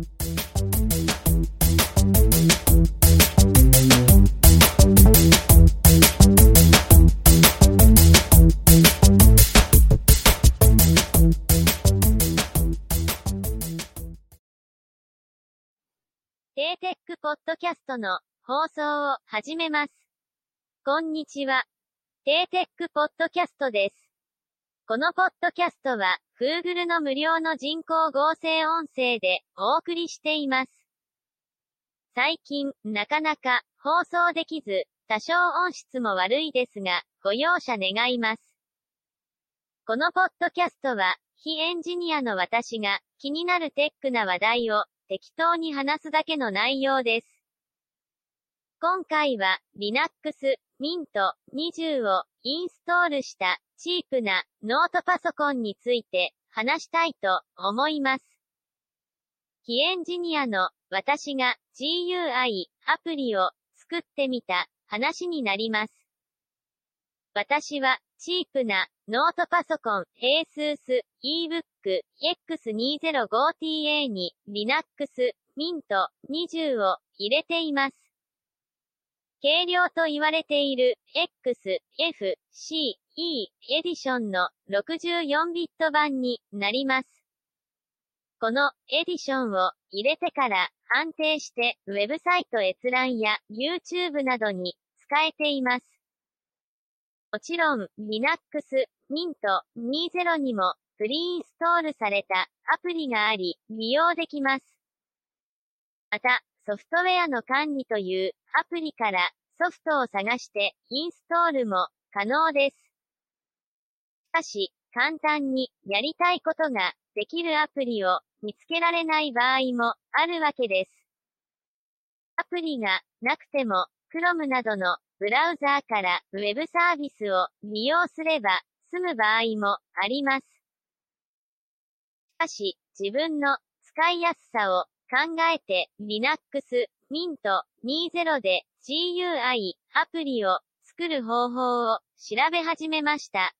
テーテックポッドキャストの放送を始めます。こんにちは。テーテックポッドキャストです。このポッドキャストは、Google の無料の人工合成音声でお送りしています。最近、なかなか放送できず、多少音質も悪いですが、ご容赦願います。このポッドキャストは、非エンジニアの私が気になるテックな話題を適当に話すだけの内容です。今回は Linux Mint 20をインストールしたチープなノートパソコンについて話したいと思います。非エンジニアの私が GUI アプリを作ってみた話になります。私はチープなノートパソコン ASUS ebook X205TA に Linux Mint 20を入れています。軽量と言われている X、F、C、E エディションの64ビット版になります。このエディションを入れてから安定してウェブサイト閲覧や YouTube などに使えています。もちろん、Linux Mint 20にもプリインストールされたアプリがあり、利用できます。また、ソフトウェアの管理というアプリからソフトを探してインストールも可能です。しかし、簡単にやりたいことができるアプリを見つけられない場合もあるわけです。アプリがなくても Chrome などのブラウザーからウェブサービスを利用すれば済む場合もあります。しかし、自分の使いやすさを考えて Linux Mint 20で GUI アプリを作る方法を調べ始めました。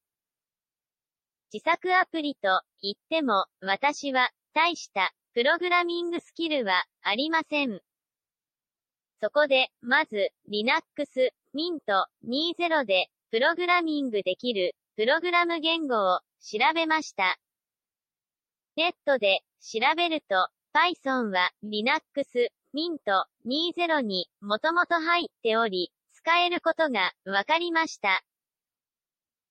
自作アプリと言っても私は大したプログラミングスキルはありません。そこで、まず、Linux Mint 20で、プログラミングできる、プログラム言語を調べました。ネットで調べると、Python は Linux Mint 20にもともと入っており、使えることがわかりました。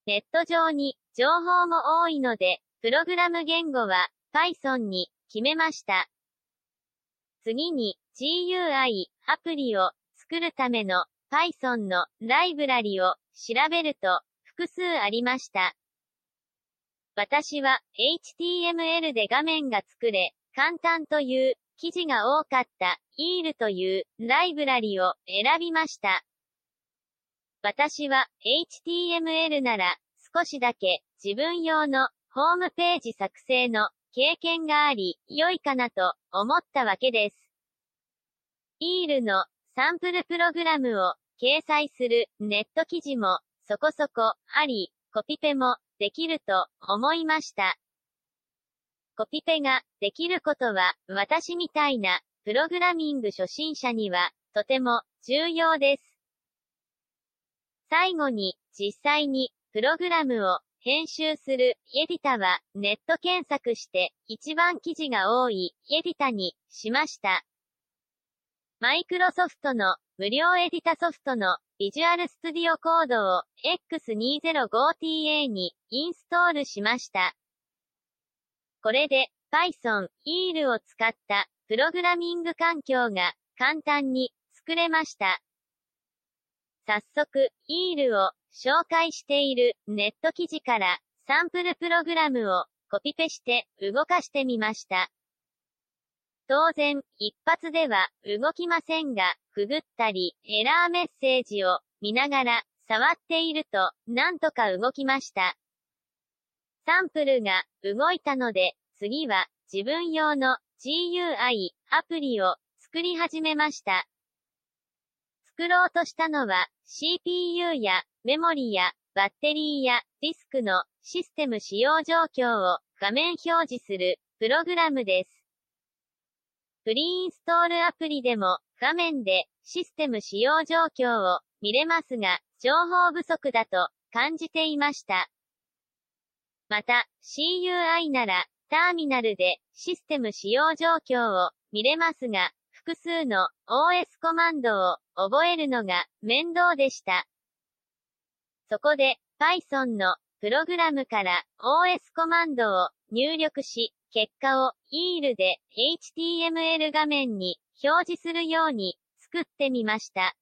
ネット上に情報も多いので、プログラム言語は Python に決めました。次に GUI アプリを作るための Python のライブラリを調べると複数ありました。私は HTML で画面が作れ、簡単という記事が多かった EAL というライブラリを選びました。私は HTML なら少しだけ自分用のホームページ作成の経験があり良いかなと思ったわけです。EAL のサンプルプログラムを掲載するネット記事もそこそこあり、コピペもできると思いました。コピペができることは私みたいなプログラミング初心者にはとても重要です。最後に実際にプログラムを編集するエディタはネット検索して一番記事が多いエディタにしました。マイクロソフトの無料エディタソフトのビジュアルス Studio コードを X205TA にインストールしました。これで Python、EAL を使ったプログラミング環境が簡単に作れました。早速、EAL を紹介しているネット記事からサンプルプログラムをコピペして動かしてみました。当然、一発では動きませんが、くぐったり、エラーメッセージを見ながら触っていると、なんとか動きました。サンプルが動いたので、次は自分用の GUI アプリを作り始めました。作ろうとしたのは CPU やメモリやバッテリーやディスクのシステム使用状況を画面表示するプログラムです。プリインストールアプリでも、画面で、システム使用状況を見れますが、情報不足だと感じていました。また、CUI なら、ターミナルでシステム使用状況を見れますが、複数の OS コマンドを覚えるのが面倒でした。そこで Python のプログラムから OS コマンドを入力し、結果を EIL で HTML 画面に表示するように作ってみました。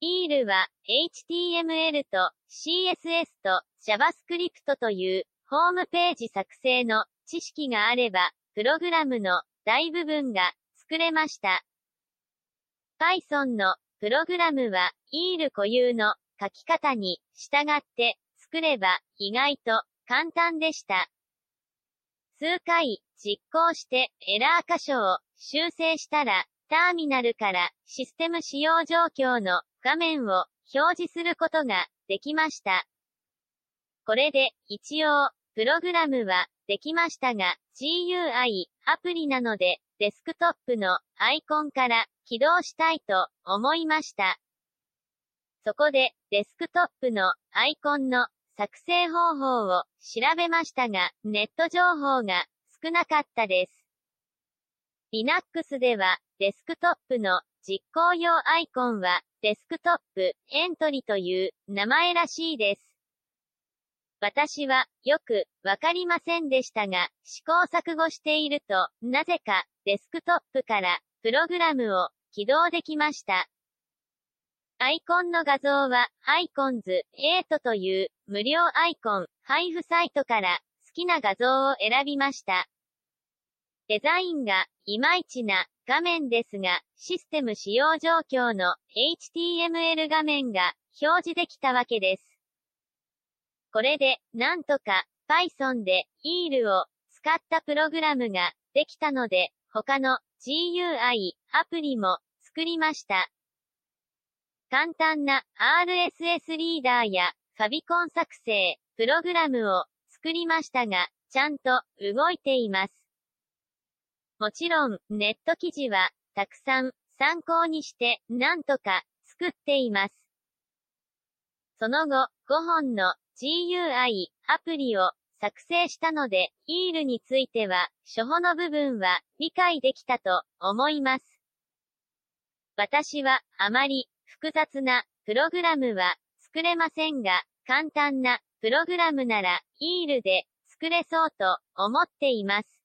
EIL は HTML と CSS と JavaScript というホームページ作成の知識があれば、プログラムの大部分が作れました。Python のプログラムは EIL 固有の書き方に従って作れば意外と簡単でした。数回実行してエラー箇所を修正したらターミナルからシステム使用状況の画面を表示することができました。これで一応プログラムはできましたが、GUI アプリなので、デスクトップのアイコンから起動したいと思いました。そこで、デスクトップのアイコンの作成方法を調べましたが、ネット情報が少なかったです。Linux では、デスクトップの実行用アイコンは、デスクトップエントリーという名前らしいです。私は、よく、わかりませんでしたが、試行錯誤していると、なぜか、デスクトップから、プログラムを、起動できました。アイコンの画像は、アイコンズ8という、無料アイコン、配布サイトから、好きな画像を選びました。デザインが、いまいちな、画面ですが、システム使用状況の HTML 画面が表示できたわけです。これで、なんとか、Python で EIL を使ったプログラムができたので、他の GUI アプリも作りました。簡単な RSS リーダーやファビコン作成、プログラムを作りましたが、ちゃんと動いています。もちろん、ネット記事はたくさん参考にしてなんとか作っています。その後、5本の GUI アプリを作成したので、イールについては、初歩の部分は理解できたと思います。私はあまり複雑なプログラムは作れませんが、簡単なプログラムならイールで作れそうと思っています。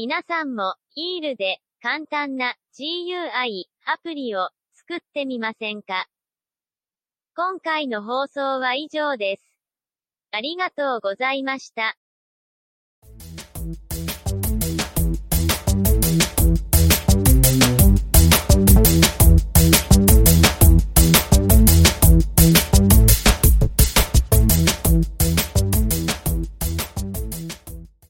皆さんもイールで簡単な GUI アプリを作ってみませんか？今回の放送は以上です。ありがとうございました。